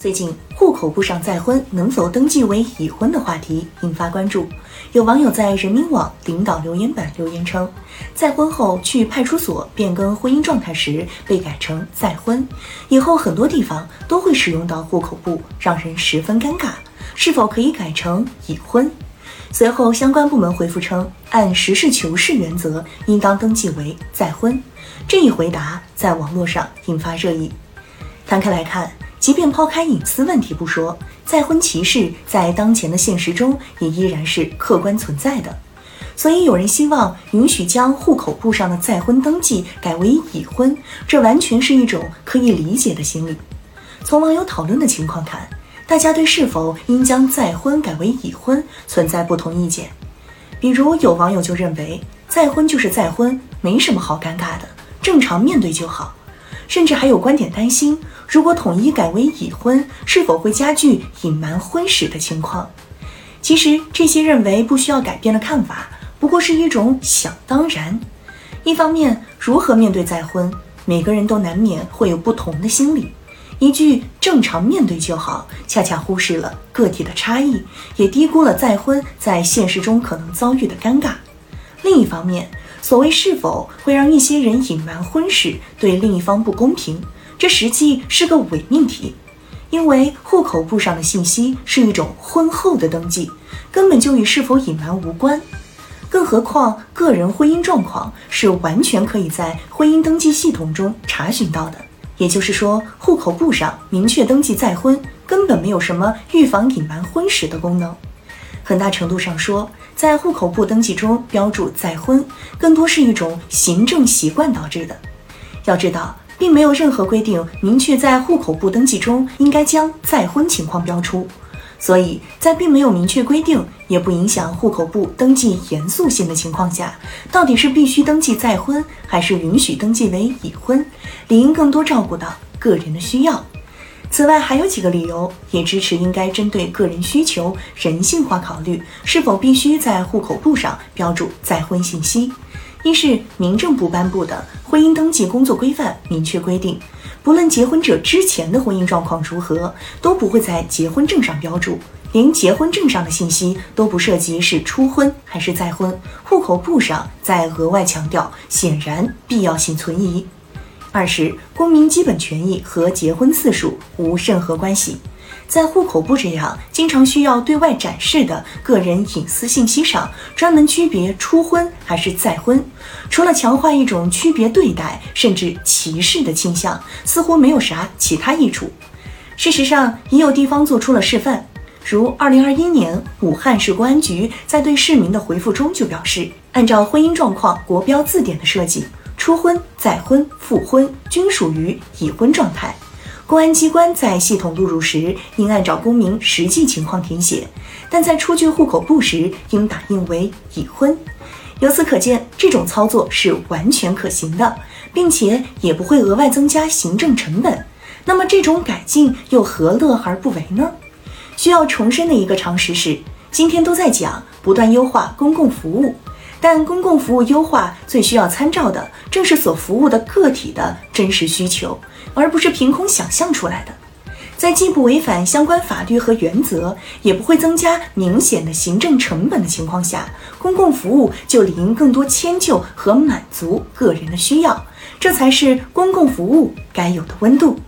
最近，户口簿上再婚能否登记为已婚的话题引发关注。有网友在人民网领导留言板留言称，再婚后去派出所变更婚姻状态时被改成再婚，以后很多地方都会使用到户口簿，让人十分尴尬。是否可以改成已婚？随后，相关部门回复称，按实事求是原则，应当登记为再婚。这一回答在网络上引发热议。摊开来看。即便抛开隐私问题不说，再婚歧视在当前的现实中也依然是客观存在的。所以有人希望允许将户口簿上的再婚登记改为已婚，这完全是一种可以理解的心理。从网友讨论的情况看，大家对是否应将再婚改为已婚存在不同意见。比如有网友就认为，再婚就是再婚，没什么好尴尬的，正常面对就好。甚至还有观点担心，如果统一改为已婚，是否会加剧隐瞒婚史的情况？其实，这些认为不需要改变的看法，不过是一种想当然。一方面，如何面对再婚，每个人都难免会有不同的心理。一句“正常面对就好”，恰恰忽视了个体的差异，也低估了再婚在现实中可能遭遇的尴尬。另一方面，所谓是否会让一些人隐瞒婚史，对另一方不公平，这实际是个伪命题。因为户口簿上的信息是一种婚后的登记，根本就与是否隐瞒无关。更何况，个人婚姻状况是完全可以在婚姻登记系统中查询到的。也就是说，户口簿上明确登记再婚，根本没有什么预防隐瞒婚史的功能。很大程度上说，在户口簿登记中标注再婚，更多是一种行政习惯导致的。要知道，并没有任何规定明确在户口簿登记中应该将再婚情况标出，所以在并没有明确规定，也不影响户口簿登记严肃性的情况下，到底是必须登记再婚，还是允许登记为已婚，理应更多照顾到个人的需要。此外，还有几个理由也支持应该针对个人需求人性化考虑，是否必须在户口簿上标注再婚信息。一是民政部颁布的《婚姻登记工作规范》明确规定，不论结婚者之前的婚姻状况如何，都不会在结婚证上标注，连结婚证上的信息都不涉及是初婚还是再婚，户口簿上再额外强调，显然必要性存疑。二是公民基本权益和结婚次数无任何关系，在户口簿这样经常需要对外展示的个人隐私信息上，专门区别初婚还是再婚，除了强化一种区别对待甚至歧视的倾向，似乎没有啥其他益处。事实上，已有地方做出了示范，如二零二一年武汉市公安局在对市民的回复中就表示，按照婚姻状况国标字典的设计。初婚、再婚、复婚均属于已婚状态，公安机关在系统录入时应按照公民实际情况填写，但在出具户口簿时应打印为已婚。由此可见，这种操作是完全可行的，并且也不会额外增加行政成本。那么，这种改进又何乐而不为呢？需要重申的一个常识是，今天都在讲不断优化公共服务。但公共服务优化最需要参照的，正是所服务的个体的真实需求，而不是凭空想象出来的。在既不违反相关法律和原则，也不会增加明显的行政成本的情况下，公共服务就理应更多迁就和满足个人的需要，这才是公共服务该有的温度。